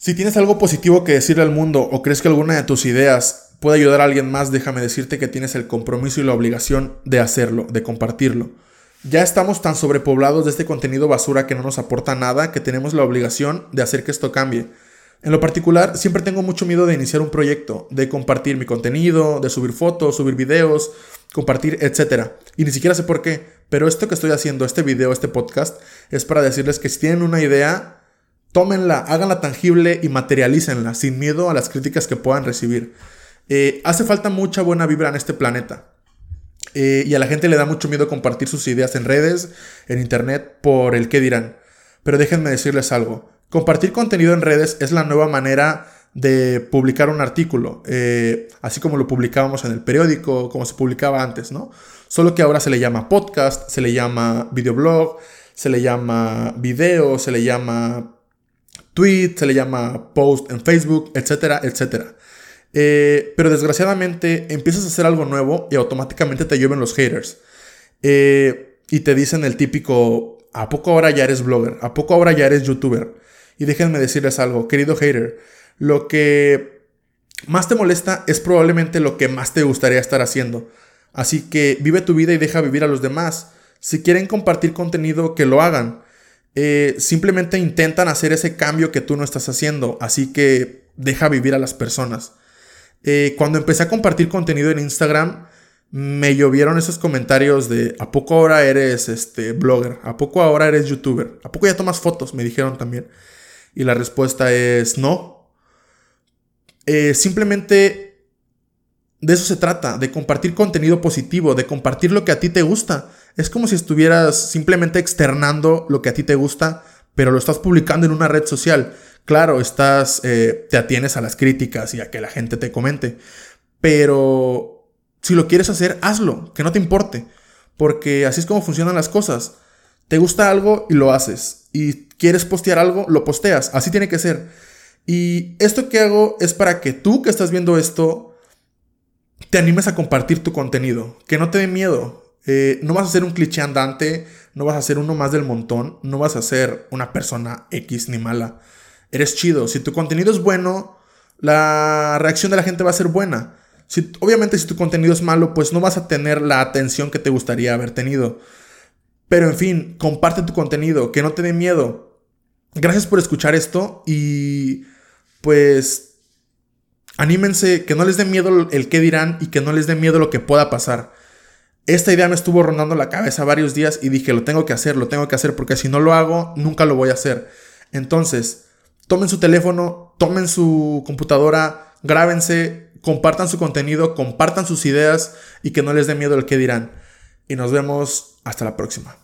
Si tienes algo positivo que decirle al mundo o crees que alguna de tus ideas puede ayudar a alguien más, déjame decirte que tienes el compromiso y la obligación de hacerlo, de compartirlo. Ya estamos tan sobrepoblados de este contenido basura que no nos aporta nada que tenemos la obligación de hacer que esto cambie. En lo particular, siempre tengo mucho miedo de iniciar un proyecto, de compartir mi contenido, de subir fotos, subir videos, compartir, etc. Y ni siquiera sé por qué, pero esto que estoy haciendo, este video, este podcast, es para decirles que si tienen una idea, tómenla, háganla tangible y materialícenla sin miedo a las críticas que puedan recibir. Eh, hace falta mucha buena vibra en este planeta. Eh, y a la gente le da mucho miedo compartir sus ideas en redes, en internet, por el qué dirán. Pero déjenme decirles algo. Compartir contenido en redes es la nueva manera de publicar un artículo, eh, así como lo publicábamos en el periódico, como se publicaba antes, ¿no? Solo que ahora se le llama podcast, se le llama videoblog, se le llama video, se le llama tweet, se le llama post en Facebook, etcétera, etcétera. Eh, pero desgraciadamente empiezas a hacer algo nuevo y automáticamente te llueven los haters. Eh, y te dicen el típico, ¿a poco ahora ya eres blogger? ¿A poco ahora ya eres youtuber? Y déjenme decirles algo, querido hater, lo que más te molesta es probablemente lo que más te gustaría estar haciendo. Así que vive tu vida y deja vivir a los demás. Si quieren compartir contenido, que lo hagan. Eh, simplemente intentan hacer ese cambio que tú no estás haciendo. Así que deja vivir a las personas. Eh, cuando empecé a compartir contenido en Instagram, me llovieron esos comentarios de ¿a poco ahora eres este blogger? ¿A poco ahora eres youtuber? ¿A poco ya tomas fotos? Me dijeron también. Y la respuesta es no. Eh, simplemente de eso se trata, de compartir contenido positivo, de compartir lo que a ti te gusta. Es como si estuvieras simplemente externando lo que a ti te gusta, pero lo estás publicando en una red social. Claro, estás, eh, te atienes a las críticas y a que la gente te comente, pero si lo quieres hacer, hazlo, que no te importe, porque así es como funcionan las cosas. Te gusta algo y lo haces, y quieres postear algo, lo posteas, así tiene que ser. Y esto que hago es para que tú que estás viendo esto te animes a compartir tu contenido, que no te dé miedo. Eh, no vas a ser un cliché andante, no vas a ser uno más del montón, no vas a ser una persona X ni mala. Eres chido. Si tu contenido es bueno, la reacción de la gente va a ser buena. Si, obviamente si tu contenido es malo, pues no vas a tener la atención que te gustaría haber tenido. Pero en fin, comparte tu contenido, que no te dé miedo. Gracias por escuchar esto y pues Anímense, que no les dé miedo el qué dirán y que no les dé miedo lo que pueda pasar. Esta idea me estuvo rondando la cabeza varios días y dije, lo tengo que hacer, lo tengo que hacer, porque si no lo hago, nunca lo voy a hacer. Entonces, tomen su teléfono, tomen su computadora, grábense, compartan su contenido, compartan sus ideas y que no les dé miedo el qué dirán. Y nos vemos hasta la próxima.